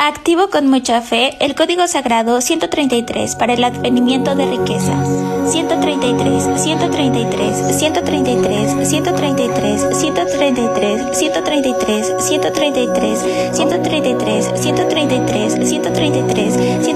Activo con mucha fe el código sagrado 133 para el advenimiento de riqueza. 133, 133, 133, 133, 133, 133, 133, 133, 133, 133, 133,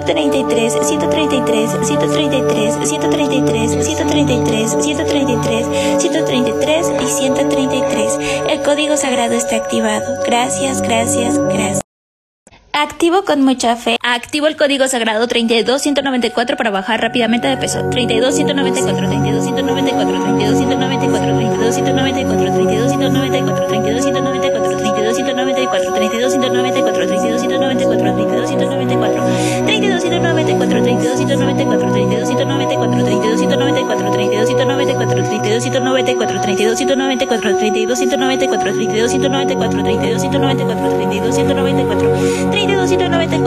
133, 133, 133, 133, 133, 133, 133 y 133. El código sagrado está activado. Gracias, gracias, gracias. Activo con mucha fe. Activo el código sagrado 32194 para bajar rápidamente de peso. 32194, 32194, 32194, 32194, 32194, 32194, 32194, 32194, 32194, 32194, khi đến nơi về 32194, 32194, 32194, 32194, 32194, 32194, 32194, 32194,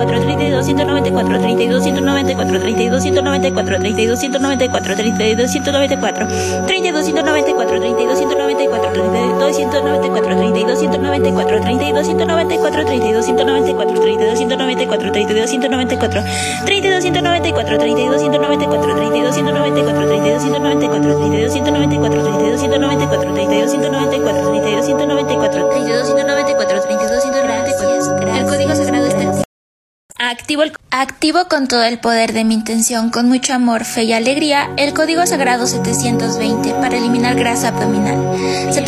32194, 32194, 32194, 3294, 3294, 3294, 3294, 3294, 3294, 3294, 3294, 3294, 3294, 3294, 3294, 3294, 3294, 3294, 3294, 3294, 3294, 3294, 3294, 3294, 3294, 3294, 3294, 3294, 3294, 3294, el código sagrado está Activo, el, activo con todo el poder de mi intención, con mucho amor, fe y alegría, el código sagrado 720 para eliminar grasa abdominal.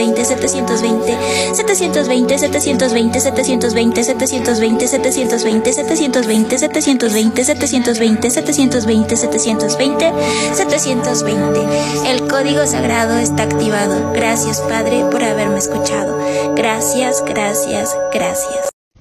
720, 720, 720, 720, 720, 720, 720, 720, 720, 720, 720, 720, 720, 720, 720, 720, 720, 720. El código sagrado está activado. Gracias, Padre, por haberme escuchado. Gracias, gracias, gracias.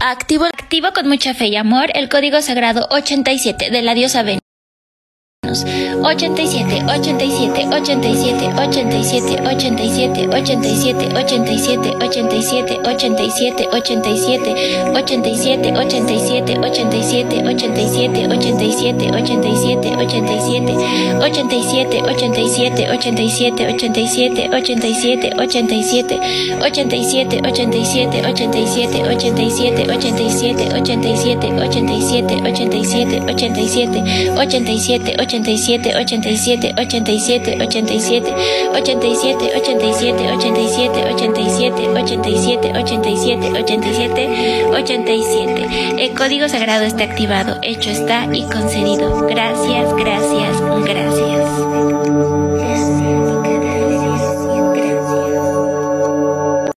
Activo, activo con mucha fe y amor el código sagrado 87 de la diosa Venus. 87, 87, 87, 87, 87, 87, 87, 87, 87, 87, 87, 87, 87, 87, 87, 87, 87, 87, 87, 87, 87, 87, 87, 87, 87, 87, 87, 87, 87, 87, 87, 87, 87, 87, 87, 87, 87, 87, 87, 87, 87, 87, 87, 87, 87, 87, 87. El código sagrado está activado, hecho está y concedido. Gracias, gracias, gracias.